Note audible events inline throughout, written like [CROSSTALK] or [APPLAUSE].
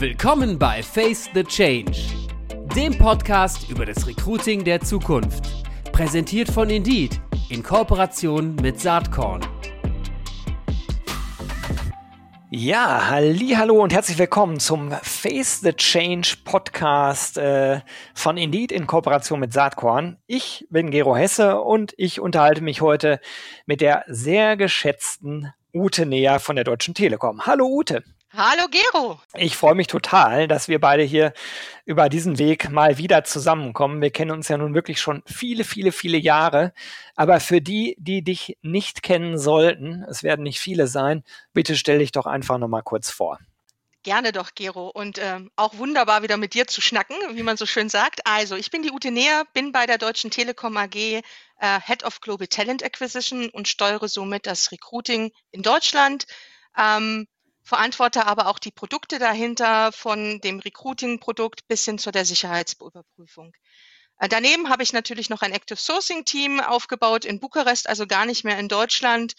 Willkommen bei Face the Change, dem Podcast über das Recruiting der Zukunft. Präsentiert von Indeed in Kooperation mit Saatkorn. Ja, halli, hallo und herzlich willkommen zum Face the Change Podcast äh, von Indeed in Kooperation mit Saatkorn. Ich bin Gero Hesse und ich unterhalte mich heute mit der sehr geschätzten Ute Näher von der Deutschen Telekom. Hallo Ute. Hallo Gero. Ich freue mich total, dass wir beide hier über diesen Weg mal wieder zusammenkommen. Wir kennen uns ja nun wirklich schon viele, viele, viele Jahre. Aber für die, die dich nicht kennen sollten, es werden nicht viele sein, bitte stell dich doch einfach nochmal kurz vor. Gerne doch, Gero. Und ähm, auch wunderbar wieder mit dir zu schnacken, wie man so schön sagt. Also, ich bin die Ute Näher, bin bei der Deutschen Telekom AG äh, Head of Global Talent Acquisition und steuere somit das Recruiting in Deutschland. Ähm, verantworte aber auch die Produkte dahinter von dem Recruiting-Produkt bis hin zu der Sicherheitsüberprüfung. Äh, daneben habe ich natürlich noch ein Active Sourcing Team aufgebaut in Bukarest, also gar nicht mehr in Deutschland.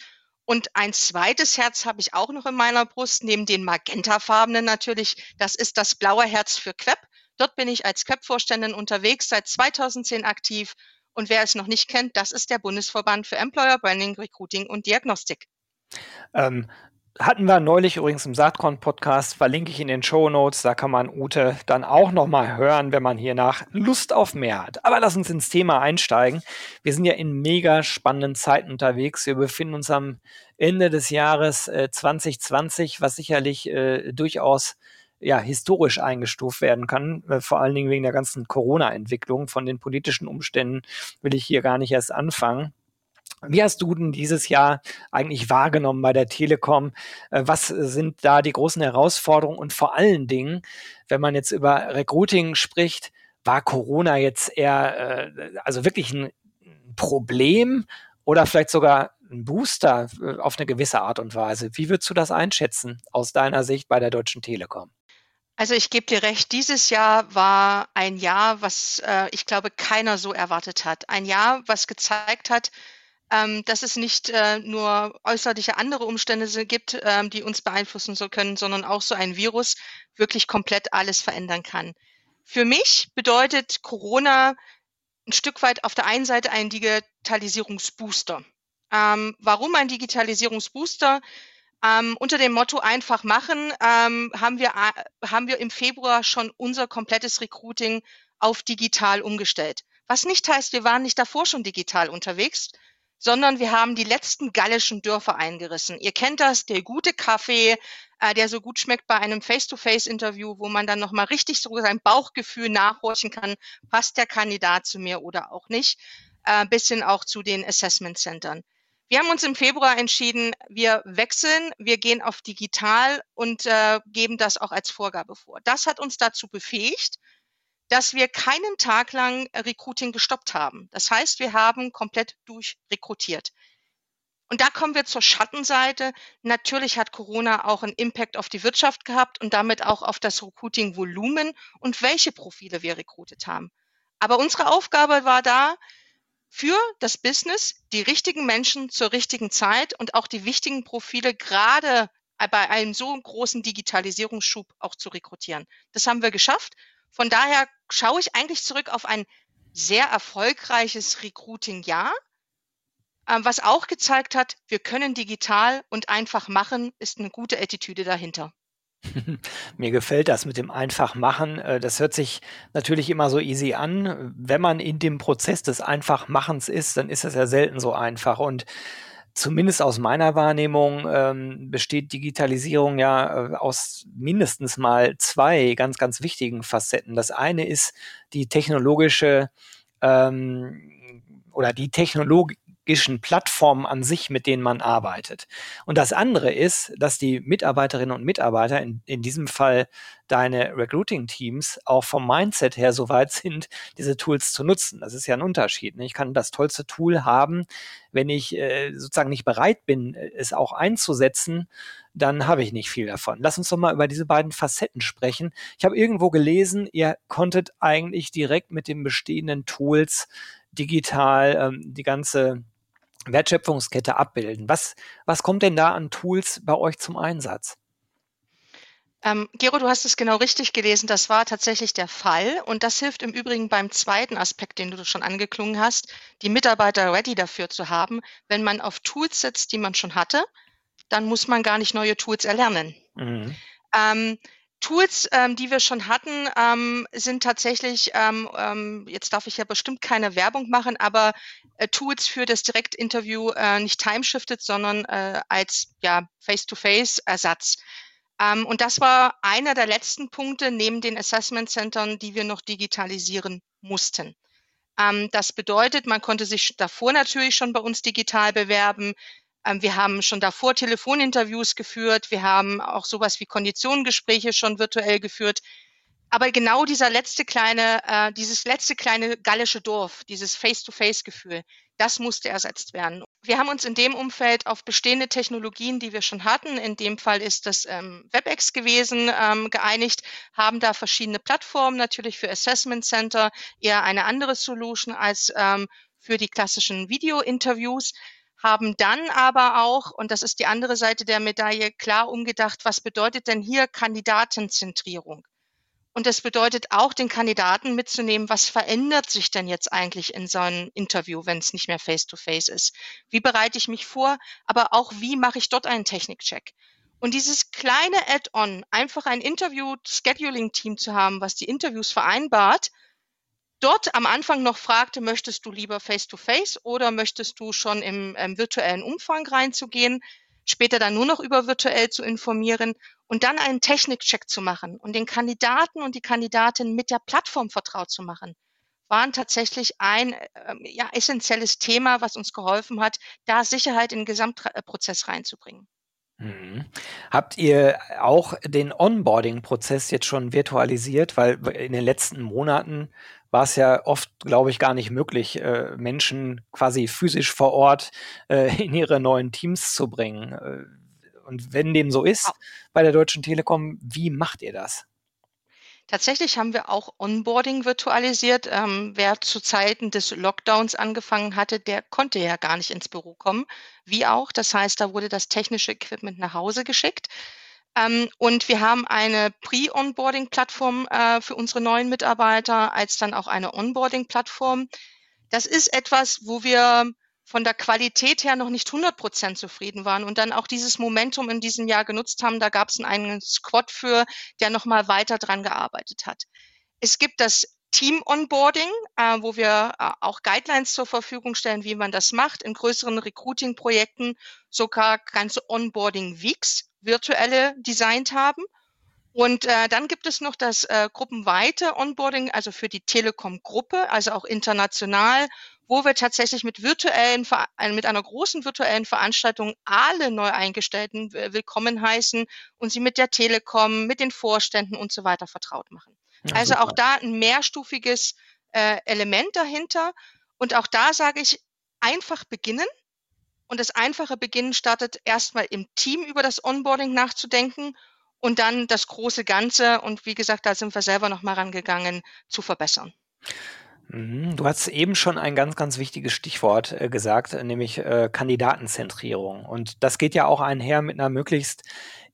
Und ein zweites Herz habe ich auch noch in meiner Brust, neben den magentafarbenen natürlich. Das ist das blaue Herz für Queb. Dort bin ich als Queb-Vorständin unterwegs, seit 2010 aktiv. Und wer es noch nicht kennt, das ist der Bundesverband für Employer Branding, Recruiting und Diagnostik. Ähm, hatten wir neulich übrigens im Saatkorn-Podcast, verlinke ich in den Show Notes. Da kann man Ute dann auch nochmal hören, wenn man hier nach Lust auf mehr hat. Aber lass uns ins Thema einsteigen. Wir sind ja in mega spannenden Zeiten unterwegs. Wir befinden uns am Ende des Jahres äh, 2020, was sicherlich äh, durchaus ja, historisch eingestuft werden kann, äh, vor allen Dingen wegen der ganzen Corona-Entwicklung. Von den politischen Umständen will ich hier gar nicht erst anfangen. Wie hast du denn dieses Jahr eigentlich wahrgenommen bei der Telekom? Äh, was sind da die großen Herausforderungen? Und vor allen Dingen, wenn man jetzt über Recruiting spricht, war Corona jetzt eher, äh, also wirklich ein Problem oder vielleicht sogar ein Booster äh, auf eine gewisse Art und Weise? Wie würdest du das einschätzen aus deiner Sicht bei der Deutschen Telekom? Also ich gebe dir recht, dieses Jahr war ein Jahr, was äh, ich glaube keiner so erwartet hat. Ein Jahr, was gezeigt hat, ähm, dass es nicht äh, nur äußerliche andere Umstände gibt, ähm, die uns beeinflussen so können, sondern auch so ein Virus wirklich komplett alles verändern kann. Für mich bedeutet Corona ein Stück weit auf der einen Seite ein Digitalisierungsbooster. Ähm, warum ein Digitalisierungsbooster? Ähm, unter dem Motto einfach machen ähm, haben, wir, haben wir im Februar schon unser komplettes Recruiting auf digital umgestellt. Was nicht heißt, wir waren nicht davor schon digital unterwegs, sondern wir haben die letzten gallischen Dörfer eingerissen. Ihr kennt das, der gute Kaffee, äh, der so gut schmeckt bei einem Face-to-Face-Interview, wo man dann nochmal richtig so sein Bauchgefühl nachhorchen kann, passt der Kandidat zu mir oder auch nicht, äh, bis hin auch zu den Assessment-Centern. Wir haben uns im Februar entschieden, wir wechseln, wir gehen auf digital und äh, geben das auch als Vorgabe vor. Das hat uns dazu befähigt, dass wir keinen Tag lang äh, Recruiting gestoppt haben. Das heißt, wir haben komplett durchrekrutiert. Und da kommen wir zur Schattenseite. Natürlich hat Corona auch einen Impact auf die Wirtschaft gehabt und damit auch auf das Recruiting-Volumen und welche Profile wir rekrutiert haben. Aber unsere Aufgabe war da, für das Business die richtigen Menschen zur richtigen Zeit und auch die wichtigen Profile gerade bei einem so großen Digitalisierungsschub auch zu rekrutieren. Das haben wir geschafft von daher schaue ich eigentlich zurück auf ein sehr erfolgreiches Recruiting-Jahr, ähm, was auch gezeigt hat, wir können digital und einfach machen, ist eine gute Attitüde dahinter. [LAUGHS] Mir gefällt das mit dem einfach machen. Äh, das hört sich natürlich immer so easy an. Wenn man in dem Prozess des Einfachmachens ist, dann ist es ja selten so einfach. Und zumindest aus meiner Wahrnehmung ähm, besteht Digitalisierung ja äh, aus mindestens mal zwei ganz, ganz wichtigen Facetten. Das eine ist die technologische ähm, oder die Technologie technologischen Plattformen an sich, mit denen man arbeitet. Und das andere ist, dass die Mitarbeiterinnen und Mitarbeiter, in, in diesem Fall deine Recruiting-Teams, auch vom Mindset her so weit sind, diese Tools zu nutzen. Das ist ja ein Unterschied. Ne? Ich kann das tollste Tool haben, wenn ich äh, sozusagen nicht bereit bin, es auch einzusetzen, dann habe ich nicht viel davon. Lass uns doch mal über diese beiden Facetten sprechen. Ich habe irgendwo gelesen, ihr konntet eigentlich direkt mit den bestehenden Tools digital ähm, die ganze Wertschöpfungskette abbilden. Was, was kommt denn da an Tools bei euch zum Einsatz? Ähm, Gero, du hast es genau richtig gelesen. Das war tatsächlich der Fall. Und das hilft im Übrigen beim zweiten Aspekt, den du schon angeklungen hast, die Mitarbeiter ready dafür zu haben. Wenn man auf Tools setzt, die man schon hatte, dann muss man gar nicht neue Tools erlernen. Mhm. Ähm, Tools, ähm, die wir schon hatten, ähm, sind tatsächlich, ähm, ähm, jetzt darf ich ja bestimmt keine Werbung machen, aber äh, Tools für das Direktinterview äh, nicht timeshifted, sondern äh, als ja, Face-to-Face-Ersatz. Ähm, und das war einer der letzten Punkte neben den Assessment Centern, die wir noch digitalisieren mussten. Ähm, das bedeutet, man konnte sich davor natürlich schon bei uns digital bewerben. Ähm, wir haben schon davor Telefoninterviews geführt. Wir haben auch sowas wie Konditionengespräche schon virtuell geführt. Aber genau dieser letzte kleine, äh, dieses letzte kleine gallische Dorf, dieses Face-to-Face-Gefühl, das musste ersetzt werden. Wir haben uns in dem Umfeld auf bestehende Technologien, die wir schon hatten, in dem Fall ist das ähm, WebEx gewesen, ähm, geeinigt, haben da verschiedene Plattformen, natürlich für Assessment Center eher eine andere Solution als ähm, für die klassischen Video-Interviews haben dann aber auch, und das ist die andere Seite der Medaille, klar umgedacht, was bedeutet denn hier Kandidatenzentrierung? Und das bedeutet auch, den Kandidaten mitzunehmen, was verändert sich denn jetzt eigentlich in so einem Interview, wenn es nicht mehr face-to-face -face ist? Wie bereite ich mich vor? Aber auch, wie mache ich dort einen Technikcheck? Und dieses kleine Add-on, einfach ein Interview-Scheduling-Team zu haben, was die Interviews vereinbart, dort am Anfang noch fragte, möchtest du lieber face-to-face -face oder möchtest du schon im, im virtuellen Umfang reinzugehen, später dann nur noch über virtuell zu informieren und dann einen Technikcheck zu machen und den Kandidaten und die Kandidatin mit der Plattform vertraut zu machen, waren tatsächlich ein äh, ja, essentielles Thema, was uns geholfen hat, da Sicherheit in den Gesamtprozess reinzubringen. Mhm. Habt ihr auch den Onboarding-Prozess jetzt schon virtualisiert? Weil in den letzten Monaten war es ja oft, glaube ich, gar nicht möglich, äh, Menschen quasi physisch vor Ort äh, [LAUGHS] in ihre neuen Teams zu bringen. Äh, und wenn dem so ist bei der Deutschen Telekom, wie macht ihr das? Tatsächlich haben wir auch Onboarding virtualisiert. Ähm, wer zu Zeiten des Lockdowns angefangen hatte, der konnte ja gar nicht ins Büro kommen, wie auch. Das heißt, da wurde das technische Equipment nach Hause geschickt. Ähm, und wir haben eine Pre-Onboarding-Plattform äh, für unsere neuen Mitarbeiter, als dann auch eine Onboarding-Plattform. Das ist etwas, wo wir von der Qualität her noch nicht 100 Prozent zufrieden waren und dann auch dieses Momentum in diesem Jahr genutzt haben. Da gab es einen Squad für, der nochmal weiter dran gearbeitet hat. Es gibt das Team-Onboarding, äh, wo wir äh, auch Guidelines zur Verfügung stellen, wie man das macht. In größeren Recruiting-Projekten sogar ganze Onboarding-Weeks virtuelle designt haben. Und äh, dann gibt es noch das äh, gruppenweite Onboarding, also für die Telekom-Gruppe, also auch international, wo wir tatsächlich mit virtuellen, äh, mit einer großen virtuellen Veranstaltung alle neu eingestellten willkommen heißen und sie mit der Telekom, mit den Vorständen und so weiter vertraut machen. Ja, also super. auch da ein mehrstufiges äh, Element dahinter. Und auch da sage ich, einfach beginnen. Und das einfache Beginnen startet erstmal im Team über das Onboarding nachzudenken und dann das große Ganze. Und wie gesagt, da sind wir selber nochmal rangegangen, zu verbessern. Mhm, du hast eben schon ein ganz, ganz wichtiges Stichwort äh, gesagt, nämlich äh, Kandidatenzentrierung. Und das geht ja auch einher mit einer möglichst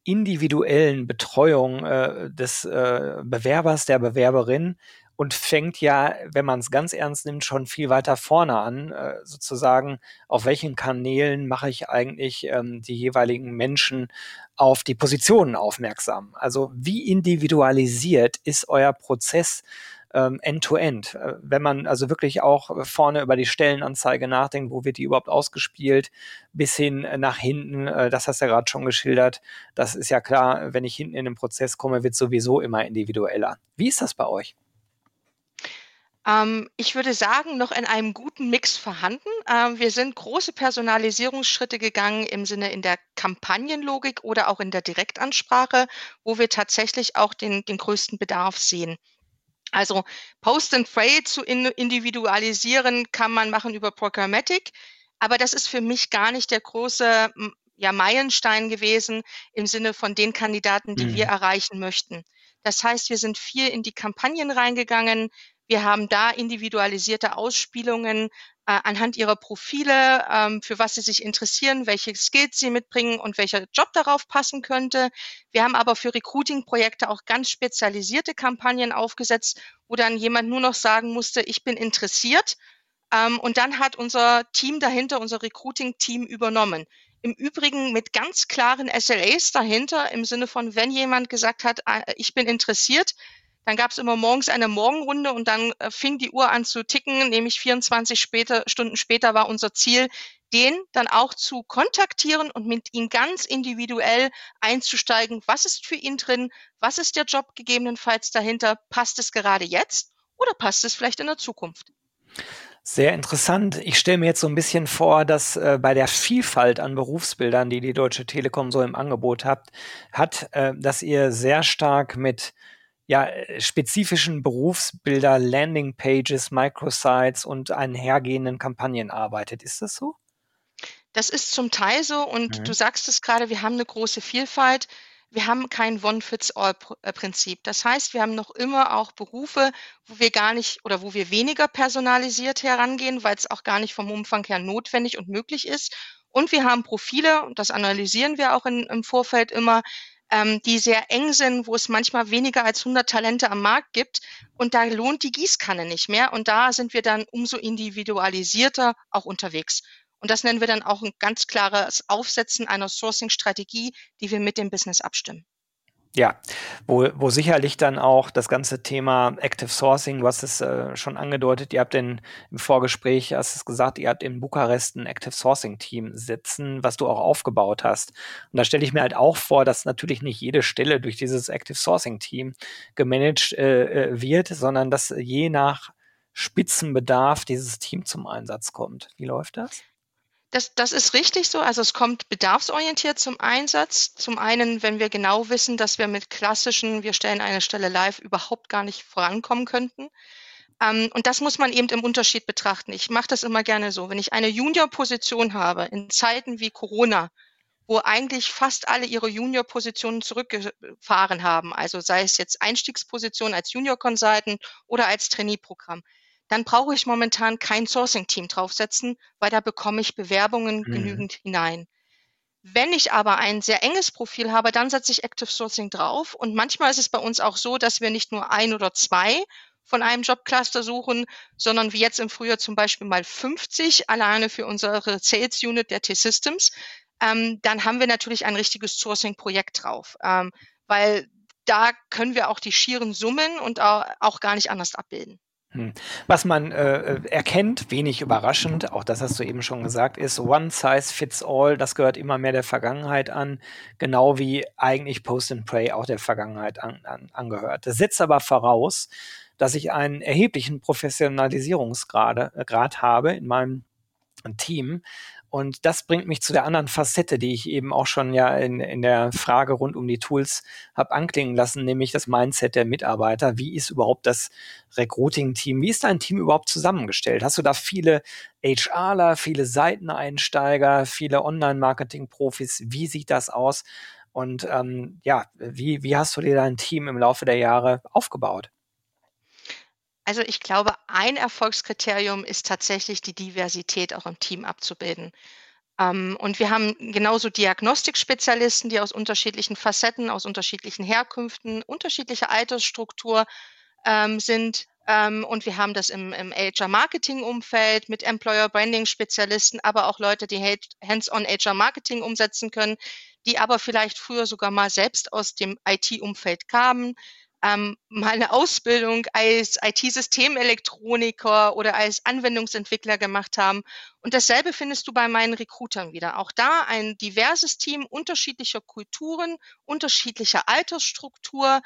individuellen Betreuung äh, des äh, Bewerbers, der Bewerberin und fängt ja, wenn man es ganz ernst nimmt, schon viel weiter vorne an, äh, sozusagen, auf welchen Kanälen mache ich eigentlich ähm, die jeweiligen Menschen auf die Positionen aufmerksam. Also wie individualisiert ist euer Prozess ähm, end-to-end. -End. Äh, wenn man also wirklich auch vorne über die Stellenanzeige nachdenkt, wo wird die überhaupt ausgespielt, bis hin nach hinten, äh, das hast du ja gerade schon geschildert. Das ist ja klar, wenn ich hinten in den Prozess komme, wird sowieso immer individueller. Wie ist das bei euch? Ähm, ich würde sagen, noch in einem guten Mix vorhanden. Ähm, wir sind große Personalisierungsschritte gegangen im Sinne in der Kampagnenlogik oder auch in der Direktansprache, wo wir tatsächlich auch den, den größten Bedarf sehen. Also Post and Pray zu individualisieren kann man machen über Programmatic, aber das ist für mich gar nicht der große ja, Meilenstein gewesen im Sinne von den Kandidaten, die mhm. wir erreichen möchten. Das heißt, wir sind viel in die Kampagnen reingegangen. Wir haben da individualisierte Ausspielungen äh, anhand ihrer Profile, ähm, für was sie sich interessieren, welche Skills sie mitbringen und welcher Job darauf passen könnte. Wir haben aber für Recruiting-Projekte auch ganz spezialisierte Kampagnen aufgesetzt, wo dann jemand nur noch sagen musste, ich bin interessiert. Ähm, und dann hat unser Team dahinter, unser Recruiting-Team übernommen. Im Übrigen mit ganz klaren SLAs dahinter, im Sinne von, wenn jemand gesagt hat, äh, ich bin interessiert, dann gab es immer morgens eine Morgenrunde und dann äh, fing die Uhr an zu ticken, nämlich 24 später, Stunden später war unser Ziel, den dann auch zu kontaktieren und mit ihm ganz individuell einzusteigen. Was ist für ihn drin? Was ist der Job gegebenenfalls dahinter? Passt es gerade jetzt oder passt es vielleicht in der Zukunft? Sehr interessant. Ich stelle mir jetzt so ein bisschen vor, dass äh, bei der Vielfalt an Berufsbildern, die die Deutsche Telekom so im Angebot habt, hat, äh, dass ihr sehr stark mit ja, äh, spezifischen Berufsbilder, Landingpages, Microsites und einhergehenden Kampagnen arbeitet. Ist das so? Das ist zum Teil so und mhm. du sagst es gerade, wir haben eine große Vielfalt. Wir haben kein One-Fits-All-Prinzip. Das heißt, wir haben noch immer auch Berufe, wo wir gar nicht oder wo wir weniger personalisiert herangehen, weil es auch gar nicht vom Umfang her notwendig und möglich ist. Und wir haben Profile, und das analysieren wir auch in, im Vorfeld immer, ähm, die sehr eng sind, wo es manchmal weniger als 100 Talente am Markt gibt. Und da lohnt die Gießkanne nicht mehr. Und da sind wir dann umso individualisierter auch unterwegs. Und das nennen wir dann auch ein ganz klares Aufsetzen einer Sourcing-Strategie, die wir mit dem Business abstimmen. Ja, wo, wo sicherlich dann auch das ganze Thema Active Sourcing, du hast es äh, schon angedeutet, ihr habt in, im Vorgespräch, hast es gesagt, ihr habt in Bukarest ein Active Sourcing Team sitzen, was du auch aufgebaut hast. Und da stelle ich mir halt auch vor, dass natürlich nicht jede Stelle durch dieses Active Sourcing Team gemanagt äh, äh wird, sondern dass je nach Spitzenbedarf dieses Team zum Einsatz kommt. Wie läuft das? Das, das ist richtig so. Also es kommt bedarfsorientiert zum Einsatz. Zum einen, wenn wir genau wissen, dass wir mit klassischen, wir stellen eine Stelle live, überhaupt gar nicht vorankommen könnten. Ähm, und das muss man eben im Unterschied betrachten. Ich mache das immer gerne so. Wenn ich eine Junior-Position habe in Zeiten wie Corona, wo eigentlich fast alle ihre Junior-Positionen zurückgefahren haben, also sei es jetzt Einstiegsposition als Junior-Consultant oder als Trainee-Programm, dann brauche ich momentan kein Sourcing-Team draufsetzen, weil da bekomme ich Bewerbungen mhm. genügend hinein. Wenn ich aber ein sehr enges Profil habe, dann setze ich Active Sourcing drauf. Und manchmal ist es bei uns auch so, dass wir nicht nur ein oder zwei von einem Jobcluster suchen, sondern wie jetzt im Frühjahr zum Beispiel mal 50 alleine für unsere Sales Unit der T-Systems. Ähm, dann haben wir natürlich ein richtiges Sourcing-Projekt drauf, ähm, weil da können wir auch die schieren Summen und auch, auch gar nicht anders abbilden. Hm. Was man äh, erkennt, wenig überraschend, auch das hast du eben schon gesagt, ist One Size Fits All. Das gehört immer mehr der Vergangenheit an, genau wie eigentlich Post and Pray auch der Vergangenheit an, an, angehört. Das setzt aber voraus, dass ich einen erheblichen Professionalisierungsgrad äh, habe in meinem Team, und das bringt mich zu der anderen Facette, die ich eben auch schon ja in, in der Frage rund um die Tools habe anklingen lassen, nämlich das Mindset der Mitarbeiter. Wie ist überhaupt das Recruiting-Team? Wie ist dein Team überhaupt zusammengestellt? Hast du da viele HRler, viele Seiteneinsteiger, viele Online-Marketing-Profis? Wie sieht das aus? Und ähm, ja, wie, wie hast du dir dein Team im Laufe der Jahre aufgebaut? Also ich glaube, ein Erfolgskriterium ist tatsächlich die Diversität auch im Team abzubilden. Ähm, und wir haben genauso Diagnostikspezialisten, die aus unterschiedlichen Facetten, aus unterschiedlichen Herkünften, unterschiedlicher Altersstruktur ähm, sind. Ähm, und wir haben das im, im HR-Marketing-Umfeld mit Employer-Branding-Spezialisten, aber auch Leute, die Hands-on HR-Marketing umsetzen können, die aber vielleicht früher sogar mal selbst aus dem IT-Umfeld kamen, ähm, mal eine Ausbildung als IT-Systemelektroniker oder als Anwendungsentwickler gemacht haben. Und dasselbe findest du bei meinen Recruitern wieder. Auch da ein diverses Team unterschiedlicher Kulturen, unterschiedlicher Altersstruktur,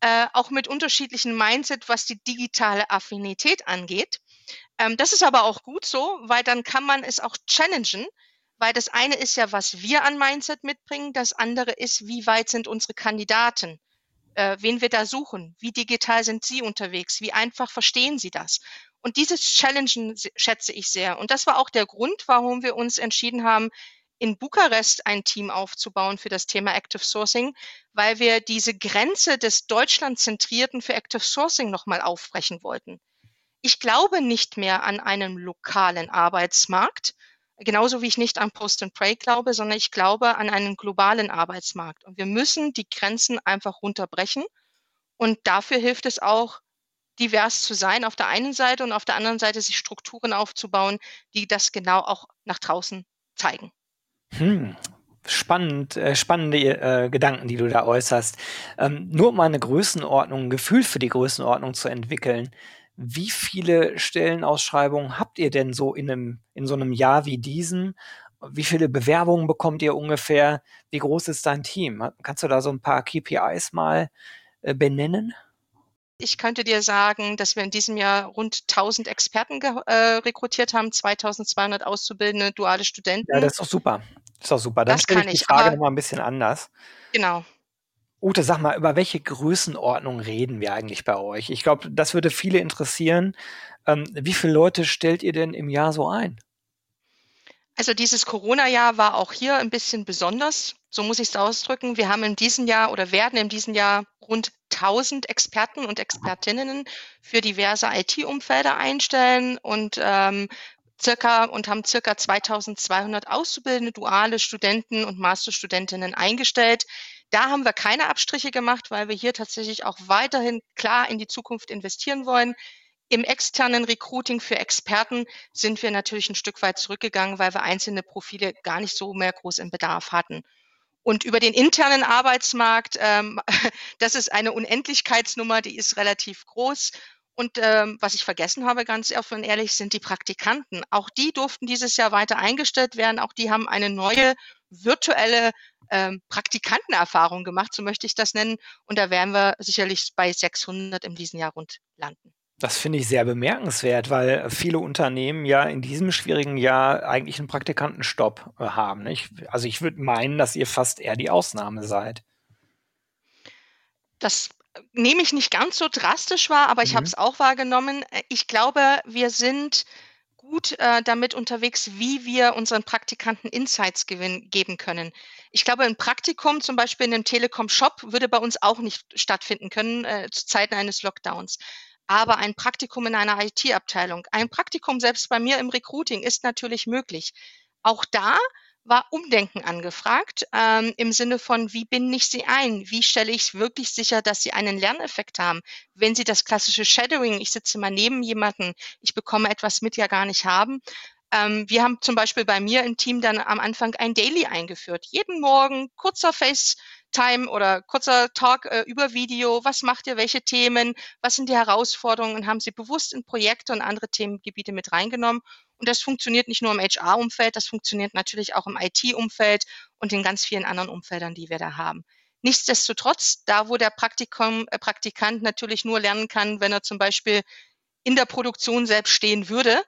äh, auch mit unterschiedlichen Mindset, was die digitale Affinität angeht. Ähm, das ist aber auch gut so, weil dann kann man es auch challengen, weil das eine ist ja, was wir an Mindset mitbringen, das andere ist, wie weit sind unsere Kandidaten äh, wen wir da suchen, wie digital sind sie unterwegs, wie einfach verstehen sie das. Und dieses Challengen schätze ich sehr. Und das war auch der Grund, warum wir uns entschieden haben, in Bukarest ein Team aufzubauen für das Thema Active Sourcing, weil wir diese Grenze des Deutschlandzentrierten für Active Sourcing nochmal aufbrechen wollten. Ich glaube nicht mehr an einen lokalen Arbeitsmarkt, genauso wie ich nicht an Post and Pray glaube, sondern ich glaube an einen globalen Arbeitsmarkt. Und wir müssen die Grenzen einfach runterbrechen. Und dafür hilft es auch, divers zu sein auf der einen Seite und auf der anderen Seite sich Strukturen aufzubauen, die das genau auch nach draußen zeigen. Hm, spannend, äh, spannende äh, Gedanken, die du da äußerst. Ähm, nur um eine Größenordnung, ein Gefühl für die Größenordnung zu entwickeln. Wie viele Stellenausschreibungen habt ihr denn so in, einem, in so einem Jahr wie diesem? Wie viele Bewerbungen bekommt ihr ungefähr? Wie groß ist dein Team? Kannst du da so ein paar KPIs mal äh, benennen? Ich könnte dir sagen, dass wir in diesem Jahr rund 1000 Experten äh, rekrutiert haben, 2200 auszubildende duale Studenten. Ja, das ist doch super. Das ist doch super. Dann stelle ich die Frage nochmal ein bisschen anders. Genau. Ute, sag mal, über welche Größenordnung reden wir eigentlich bei euch? Ich glaube, das würde viele interessieren. Ähm, wie viele Leute stellt ihr denn im Jahr so ein? Also dieses Corona-Jahr war auch hier ein bisschen besonders. So muss ich es ausdrücken. Wir haben in diesem Jahr oder werden in diesem Jahr rund 1000 Experten und Expertinnen für diverse IT-Umfelder einstellen und ähm, circa und haben circa 2200 auszubildende duale Studenten und Masterstudentinnen eingestellt. Da haben wir keine Abstriche gemacht, weil wir hier tatsächlich auch weiterhin klar in die Zukunft investieren wollen. Im externen Recruiting für Experten sind wir natürlich ein Stück weit zurückgegangen, weil wir einzelne Profile gar nicht so mehr groß im Bedarf hatten. Und über den internen Arbeitsmarkt, ähm, [LAUGHS] das ist eine Unendlichkeitsnummer, die ist relativ groß. Und ähm, was ich vergessen habe, ganz offen und ehrlich, sind die Praktikanten. Auch die durften dieses Jahr weiter eingestellt werden. Auch die haben eine neue virtuelle ähm, Praktikantenerfahrung gemacht, so möchte ich das nennen. Und da werden wir sicherlich bei 600 in diesem Jahr rund landen. Das finde ich sehr bemerkenswert, weil viele Unternehmen ja in diesem schwierigen Jahr eigentlich einen Praktikantenstopp äh, haben. Ich, also ich würde meinen, dass ihr fast eher die Ausnahme seid. Das nehme ich nicht ganz so drastisch wahr, aber ich mhm. habe es auch wahrgenommen. Ich glaube, wir sind gut äh, damit unterwegs, wie wir unseren Praktikanten Insights gewin- geben können. Ich glaube, ein Praktikum zum Beispiel in einem Telekom-Shop würde bei uns auch nicht stattfinden können äh, zu Zeiten eines Lockdowns aber ein Praktikum in einer IT-Abteilung, ein Praktikum selbst bei mir im Recruiting ist natürlich möglich. Auch da war Umdenken angefragt ähm, im Sinne von, wie binde ich sie ein? Wie stelle ich wirklich sicher, dass sie einen Lerneffekt haben? Wenn sie das klassische Shadowing, ich sitze mal neben jemanden, ich bekomme etwas mit, ja gar nicht haben. Ähm, wir haben zum Beispiel bei mir im Team dann am Anfang ein Daily eingeführt. Jeden Morgen kurzer Face Time oder kurzer Talk äh, über Video. Was macht ihr? Welche Themen? Was sind die Herausforderungen? Und haben sie bewusst in Projekte und andere Themengebiete mit reingenommen. Und das funktioniert nicht nur im HR-Umfeld, das funktioniert natürlich auch im IT-Umfeld und in ganz vielen anderen Umfeldern, die wir da haben. Nichtsdestotrotz, da wo der Praktikum, äh, Praktikant natürlich nur lernen kann, wenn er zum Beispiel in der Produktion selbst stehen würde,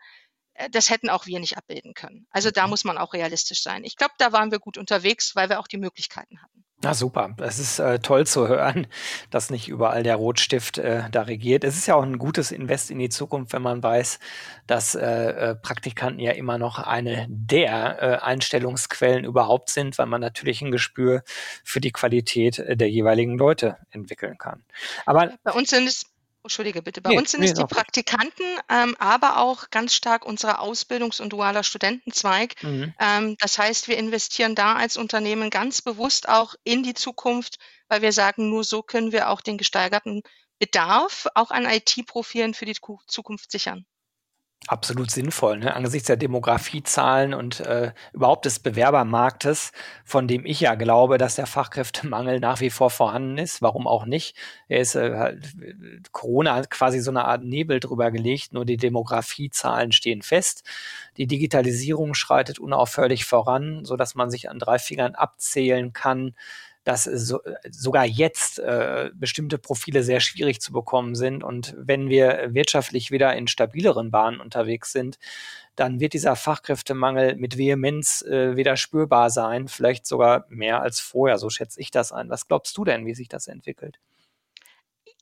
das hätten auch wir nicht abbilden können. Also da mhm. muss man auch realistisch sein. Ich glaube, da waren wir gut unterwegs, weil wir auch die Möglichkeiten hatten. Na super, es ist äh, toll zu hören, dass nicht überall der Rotstift äh, da regiert. Es ist ja auch ein gutes Invest in die Zukunft, wenn man weiß, dass äh, äh Praktikanten ja immer noch eine der äh, Einstellungsquellen überhaupt sind, weil man natürlich ein Gespür für die Qualität äh, der jeweiligen Leute entwickeln kann. Aber bei uns sind es Entschuldige bitte. Bei nee, uns sind nee, es die Praktikanten, ähm, aber auch ganz stark unser Ausbildungs- und dualer Studentenzweig. Mhm. Ähm, das heißt, wir investieren da als Unternehmen ganz bewusst auch in die Zukunft, weil wir sagen, nur so können wir auch den gesteigerten Bedarf auch an IT-Profilen für die Zukunft sichern absolut sinnvoll, ne? angesichts der Demografiezahlen und äh, überhaupt des Bewerbermarktes, von dem ich ja glaube, dass der Fachkräftemangel nach wie vor vorhanden ist. Warum auch nicht? Er ist äh, halt, Corona hat quasi so eine Art Nebel drüber gelegt, nur die Demografiezahlen stehen fest. Die Digitalisierung schreitet unaufhörlich voran, so dass man sich an drei Fingern abzählen kann, dass so, sogar jetzt äh, bestimmte Profile sehr schwierig zu bekommen sind. Und wenn wir wirtschaftlich wieder in stabileren Bahnen unterwegs sind, dann wird dieser Fachkräftemangel mit Vehemenz äh, wieder spürbar sein, vielleicht sogar mehr als vorher. So schätze ich das ein. Was glaubst du denn, wie sich das entwickelt?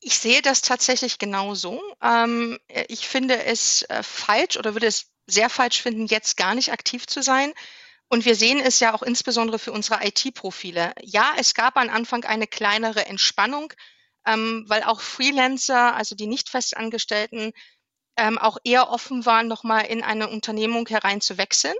Ich sehe das tatsächlich genauso. Ähm, ich finde es äh, falsch oder würde es sehr falsch finden, jetzt gar nicht aktiv zu sein. Und wir sehen es ja auch insbesondere für unsere IT-Profile. Ja, es gab am Anfang eine kleinere Entspannung, ähm, weil auch Freelancer, also die nicht festangestellten, ähm, auch eher offen waren, nochmal in eine Unternehmung herein zu wechseln.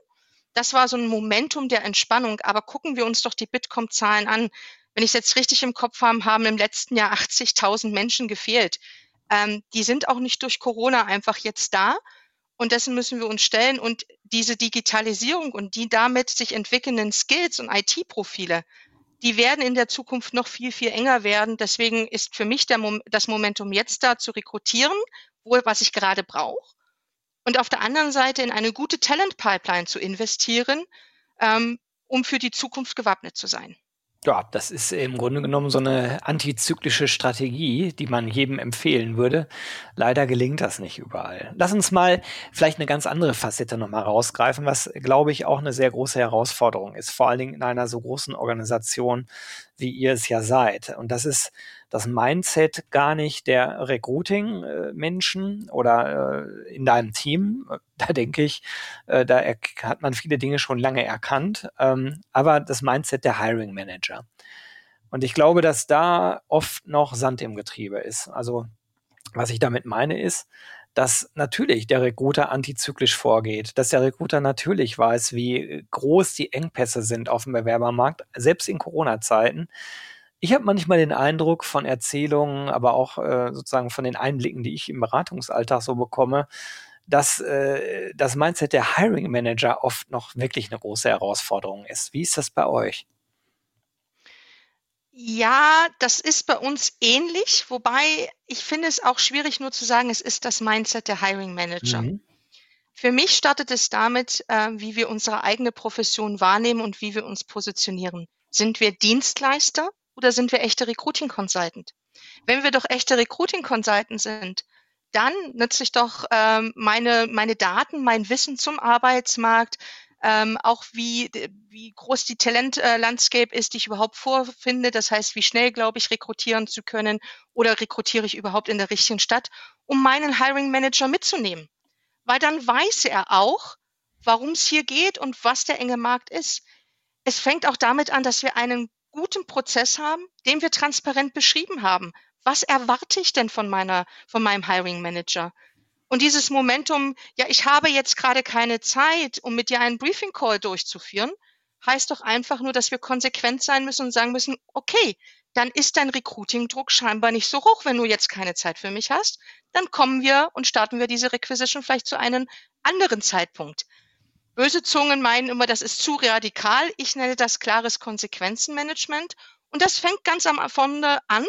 Das war so ein Momentum der Entspannung. Aber gucken wir uns doch die Bitkom-Zahlen an. Wenn ich es jetzt richtig im Kopf habe, haben im letzten Jahr 80.000 Menschen gefehlt. Ähm, die sind auch nicht durch Corona einfach jetzt da. Und dessen müssen wir uns stellen. Und diese Digitalisierung und die damit sich entwickelnden Skills und IT-Profile, die werden in der Zukunft noch viel, viel enger werden. Deswegen ist für mich Mom das Momentum jetzt da zu rekrutieren, wo, was ich gerade brauche. Und auf der anderen Seite in eine gute Talent-Pipeline zu investieren, ähm, um für die Zukunft gewappnet zu sein. Ja, das ist im Grunde genommen so eine antizyklische Strategie, die man jedem empfehlen würde. Leider gelingt das nicht überall. Lass uns mal vielleicht eine ganz andere Facette nochmal rausgreifen, was, glaube ich, auch eine sehr große Herausforderung ist, vor allen Dingen in einer so großen Organisation, wie ihr es ja seid. Und das ist das Mindset gar nicht der Recruiting-Menschen oder äh, in deinem Team. Da denke ich, äh, da hat man viele Dinge schon lange erkannt, ähm, aber das Mindset der Hiring-Manager. Und ich glaube, dass da oft noch Sand im Getriebe ist. Also was ich damit meine ist, dass natürlich der Recruiter antizyklisch vorgeht, dass der Recruiter natürlich weiß, wie groß die Engpässe sind auf dem Bewerbermarkt, selbst in Corona-Zeiten. Ich habe manchmal den Eindruck von Erzählungen, aber auch äh, sozusagen von den Einblicken, die ich im Beratungsalltag so bekomme, dass äh, das Mindset der Hiring Manager oft noch wirklich eine große Herausforderung ist. Wie ist das bei euch? Ja, das ist bei uns ähnlich, wobei ich finde es auch schwierig, nur zu sagen, es ist das Mindset der Hiring Manager. Mhm. Für mich startet es damit, äh, wie wir unsere eigene Profession wahrnehmen und wie wir uns positionieren. Sind wir Dienstleister oder sind wir echte Recruiting Consultant? Wenn wir doch echte Recruiting Consultant sind, dann nutze ich doch ähm, meine, meine Daten, mein Wissen zum Arbeitsmarkt, ähm, auch wie, wie groß die Talentlandscape äh, ist, die ich überhaupt vorfinde. Das heißt, wie schnell glaube ich rekrutieren zu können oder rekrutiere ich überhaupt in der richtigen Stadt, um meinen Hiring Manager mitzunehmen. Weil dann weiß er auch, warum es hier geht und was der enge Markt ist. Es fängt auch damit an, dass wir einen guten Prozess haben, den wir transparent beschrieben haben. Was erwarte ich denn von meiner, von meinem Hiring Manager? Und dieses Momentum, ja, ich habe jetzt gerade keine Zeit, um mit dir einen Briefing Call durchzuführen, heißt doch einfach nur, dass wir konsequent sein müssen und sagen müssen, okay, dann ist dein Recruiting-Druck scheinbar nicht so hoch, wenn du jetzt keine Zeit für mich hast. Dann kommen wir und starten wir diese Requisition vielleicht zu einem anderen Zeitpunkt. Böse Zungen meinen immer, das ist zu radikal. Ich nenne das klares Konsequenzenmanagement. Und das fängt ganz am Anfang an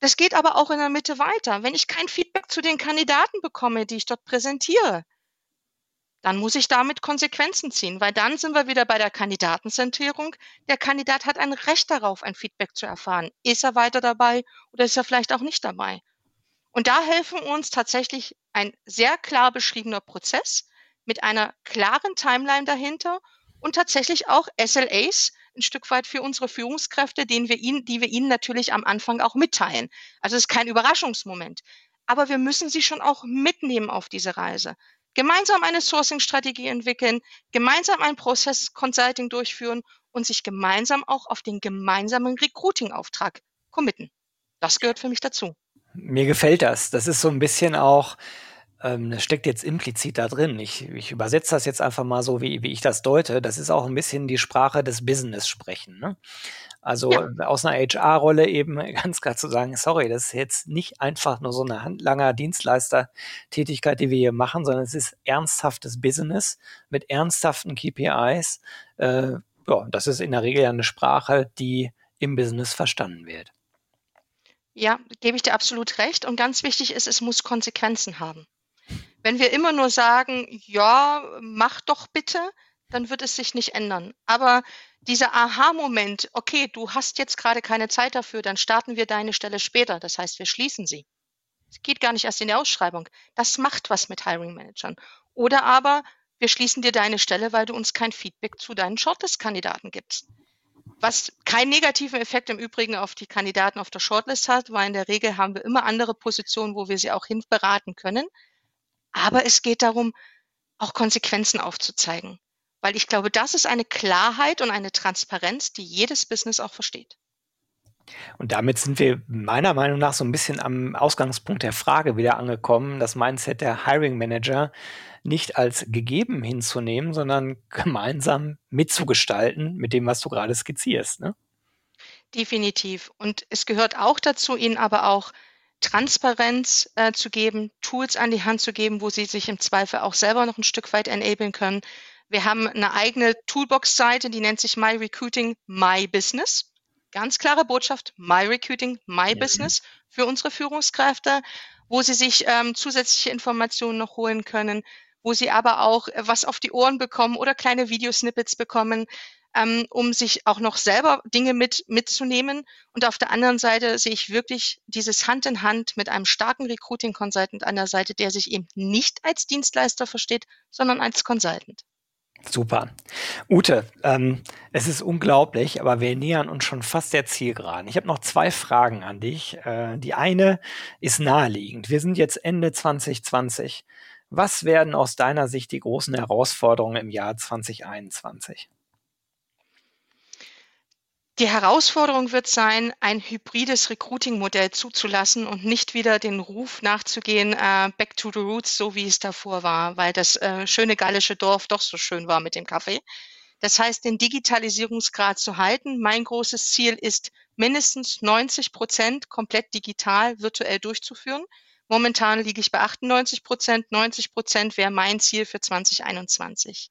das geht aber auch in der Mitte weiter. Wenn ich kein Feedback zu den Kandidaten bekomme, die ich dort präsentiere, dann muss ich damit Konsequenzen ziehen, weil dann sind wir wieder bei der Kandidatenzentrierung. Der Kandidat hat ein Recht darauf, ein Feedback zu erfahren. Ist er weiter dabei oder ist er vielleicht auch nicht dabei? Und da helfen uns tatsächlich ein sehr klar beschriebener Prozess mit einer klaren Timeline dahinter und tatsächlich auch SLAs, ein Stück weit für unsere Führungskräfte, den wir ihnen, die wir ihnen natürlich am Anfang auch mitteilen. Also es ist kein Überraschungsmoment. Aber wir müssen sie schon auch mitnehmen auf diese Reise. Gemeinsam eine Sourcing-Strategie entwickeln, gemeinsam ein Prozess-Consulting durchführen und sich gemeinsam auch auf den gemeinsamen Recruiting-Auftrag committen. Das gehört für mich dazu. Mir gefällt das. Das ist so ein bisschen auch ähm, das steckt jetzt implizit da drin. Ich, ich übersetze das jetzt einfach mal so, wie, wie ich das deute. Das ist auch ein bisschen die Sprache des Business sprechen. Ne? Also ja. aus einer HR-Rolle eben [LAUGHS] ganz klar zu sagen, sorry, das ist jetzt nicht einfach nur so eine handlanger Dienstleister-Tätigkeit, die wir hier machen, sondern es ist ernsthaftes Business mit ernsthaften KPIs. Äh, ja, das ist in der Regel eine Sprache, die im Business verstanden wird. Ja, gebe ich dir absolut recht. Und ganz wichtig ist, es muss Konsequenzen haben. Wenn wir immer nur sagen, ja, mach doch bitte, dann wird es sich nicht ändern. Aber dieser Aha-Moment, okay, du hast jetzt gerade keine Zeit dafür, dann starten wir deine Stelle später. Das heißt, wir schließen sie. Es geht gar nicht erst in die Ausschreibung. Das macht was mit Hiring Managern. Oder aber wir schließen dir deine Stelle, weil du uns kein Feedback zu deinen Shortlist-Kandidaten gibst. Was keinen negativen Effekt im Übrigen auf die Kandidaten auf der Shortlist hat, weil in der Regel haben wir immer andere Positionen, wo wir sie auch hin beraten können. Aber es geht darum, auch Konsequenzen aufzuzeigen. Weil ich glaube, das ist eine Klarheit und eine Transparenz, die jedes Business auch versteht. Und damit sind wir meiner Meinung nach so ein bisschen am Ausgangspunkt der Frage wieder angekommen, das Mindset der Hiring Manager nicht als gegeben hinzunehmen, sondern [LAUGHS] gemeinsam mitzugestalten mit dem, was du gerade skizzierst. Ne? Definitiv. Und es gehört auch dazu, ihnen aber auch Transparenz äh, zu geben, Tools an die Hand zu geben, wo sie sich im Zweifel auch selber noch ein Stück weit enablen können. Wir haben eine eigene Toolbox-Seite, die nennt sich My Recruiting My Business. Ganz klare Botschaft, My Recruiting My mhm. Business für unsere Führungskräfte, wo sie sich ähm, zusätzliche Informationen noch holen können, wo sie aber auch äh, was auf die Ohren bekommen oder kleine Videosnippets bekommen, ähm, um sich auch noch selber Dinge mit, mitzunehmen. Und auf der anderen Seite sehe ich wirklich dieses Hand in Hand mit einem starken Recruiting Consultant an der Seite, der sich eben nicht als Dienstleister versteht, sondern als Consultant. Super. Ute, ähm, es ist unglaublich, aber wir nähern uns schon fast der Zielgeraden. Ich habe noch zwei Fragen an dich. Äh, die eine ist naheliegend. Wir sind jetzt Ende 2020. Was werden aus deiner Sicht die großen Herausforderungen im Jahr 2021? Die Herausforderung wird sein, ein hybrides Recruiting-Modell zuzulassen und nicht wieder den Ruf nachzugehen, äh, back to the roots, so wie es davor war, weil das äh, schöne gallische Dorf doch so schön war mit dem Kaffee. Das heißt, den Digitalisierungsgrad zu halten. Mein großes Ziel ist, mindestens 90 Prozent komplett digital virtuell durchzuführen. Momentan liege ich bei 98 Prozent. 90 Prozent wäre mein Ziel für 2021.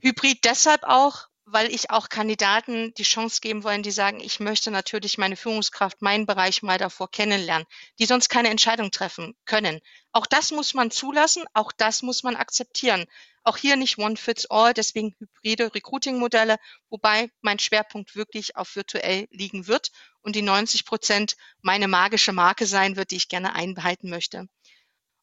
Hybrid deshalb auch, weil ich auch Kandidaten die Chance geben wollen, die sagen, ich möchte natürlich meine Führungskraft, meinen Bereich mal davor kennenlernen, die sonst keine Entscheidung treffen können. Auch das muss man zulassen, auch das muss man akzeptieren. Auch hier nicht one fits all, deswegen hybride Recruiting-Modelle, wobei mein Schwerpunkt wirklich auf virtuell liegen wird und die 90 Prozent meine magische Marke sein wird, die ich gerne einbehalten möchte.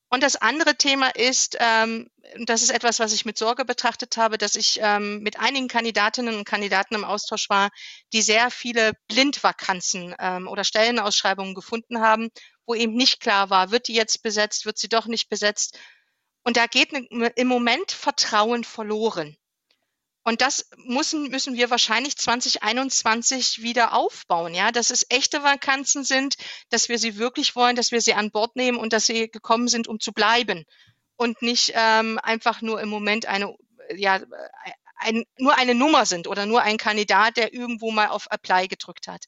Und das andere Thema ist, ähm, das ist etwas, was ich mit Sorge betrachtet habe, dass ich ähm, mit einigen Kandidatinnen und Kandidaten im Austausch war, die sehr viele Blindvakanzen ähm, oder Stellenausschreibungen gefunden haben, wo eben nicht klar war, wird die jetzt besetzt, wird sie doch nicht besetzt. Und da geht im Moment Vertrauen verloren. Und das müssen, müssen wir wahrscheinlich 2021 wieder aufbauen, ja, dass es echte Vakanzen sind, dass wir sie wirklich wollen, dass wir sie an Bord nehmen und dass sie gekommen sind, um zu bleiben und nicht ähm, einfach nur im Moment eine, ja, ein, nur eine Nummer sind oder nur ein Kandidat, der irgendwo mal auf Apply gedrückt hat.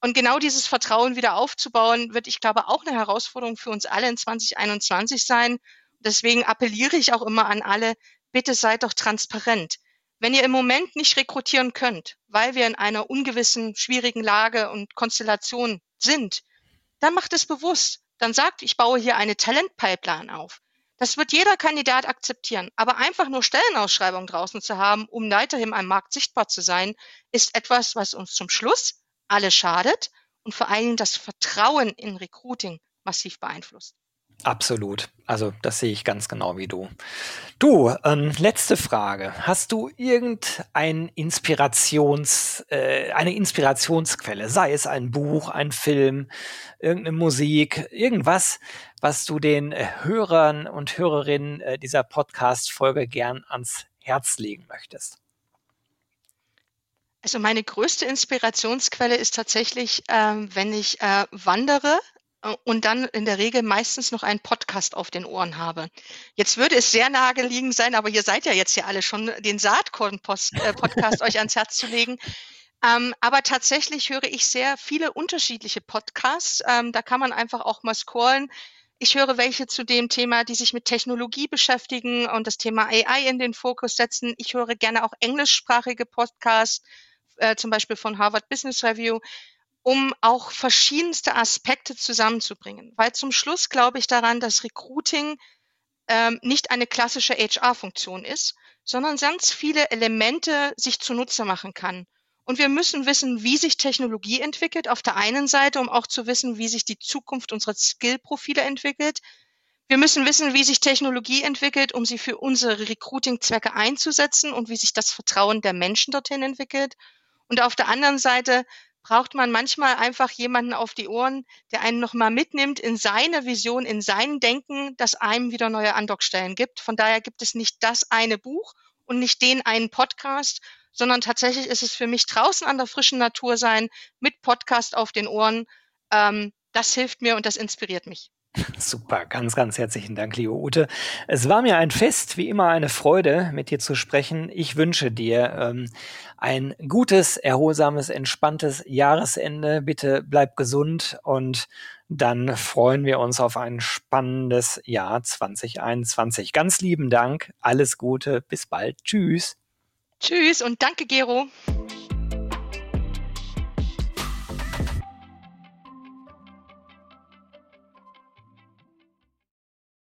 Und genau dieses Vertrauen wieder aufzubauen, wird, ich glaube, auch eine Herausforderung für uns alle in 2021 sein. Deswegen appelliere ich auch immer an alle, bitte seid doch transparent. Wenn ihr im Moment nicht rekrutieren könnt, weil wir in einer ungewissen, schwierigen Lage und Konstellation sind, dann macht es bewusst. Dann sagt, ich baue hier eine Talentpipeline auf. Das wird jeder Kandidat akzeptieren. Aber einfach nur Stellenausschreibungen draußen zu haben, um weiterhin am Markt sichtbar zu sein, ist etwas, was uns zum Schluss alle schadet und vor allem das Vertrauen in Recruiting massiv beeinflusst. Absolut. Also das sehe ich ganz genau wie du. Du, ähm, letzte Frage. Hast du irgendein Inspirations, äh, eine Inspirationsquelle, sei es ein Buch, ein Film, irgendeine Musik, irgendwas, was du den äh, Hörern und Hörerinnen äh, dieser Podcast-Folge gern ans Herz legen möchtest? Also meine größte Inspirationsquelle ist tatsächlich, ähm, wenn ich äh, wandere und dann in der Regel meistens noch einen Podcast auf den Ohren habe. Jetzt würde es sehr naheliegend sein, aber ihr seid ja jetzt ja alle schon, den Saatkorn-Podcast äh, [LAUGHS] euch ans Herz zu legen. Ähm, aber tatsächlich höre ich sehr viele unterschiedliche Podcasts. Ähm, da kann man einfach auch mal scrollen. Ich höre welche zu dem Thema, die sich mit Technologie beschäftigen und das Thema AI in den Fokus setzen. Ich höre gerne auch englischsprachige Podcasts, äh, zum Beispiel von Harvard Business Review um auch verschiedenste Aspekte zusammenzubringen. Weil zum Schluss glaube ich daran, dass Recruiting ähm, nicht eine klassische HR-Funktion ist, sondern ganz viele Elemente sich zunutze machen kann. Und wir müssen wissen, wie sich Technologie entwickelt, auf der einen Seite, um auch zu wissen, wie sich die Zukunft unserer Skill-Profile entwickelt. Wir müssen wissen, wie sich Technologie entwickelt, um sie für unsere Recruiting-Zwecke einzusetzen und wie sich das Vertrauen der Menschen dorthin entwickelt. Und auf der anderen Seite braucht man manchmal einfach jemanden auf die Ohren, der einen nochmal mitnimmt in seine Vision, in sein Denken, das einem wieder neue Andockstellen gibt. Von daher gibt es nicht das eine Buch und nicht den einen Podcast, sondern tatsächlich ist es für mich draußen an der frischen Natur sein, mit Podcast auf den Ohren. Ähm, das hilft mir und das inspiriert mich. [LAUGHS] Super, ganz, ganz herzlichen Dank, liebe Ute. Es war mir ein Fest, wie immer eine Freude, mit dir zu sprechen. Ich wünsche dir ähm, ein gutes, erholsames, entspanntes Jahresende. Bitte bleib gesund und dann freuen wir uns auf ein spannendes Jahr 2021. Ganz lieben Dank, alles Gute, bis bald. Tschüss. Tschüss und danke, Gero.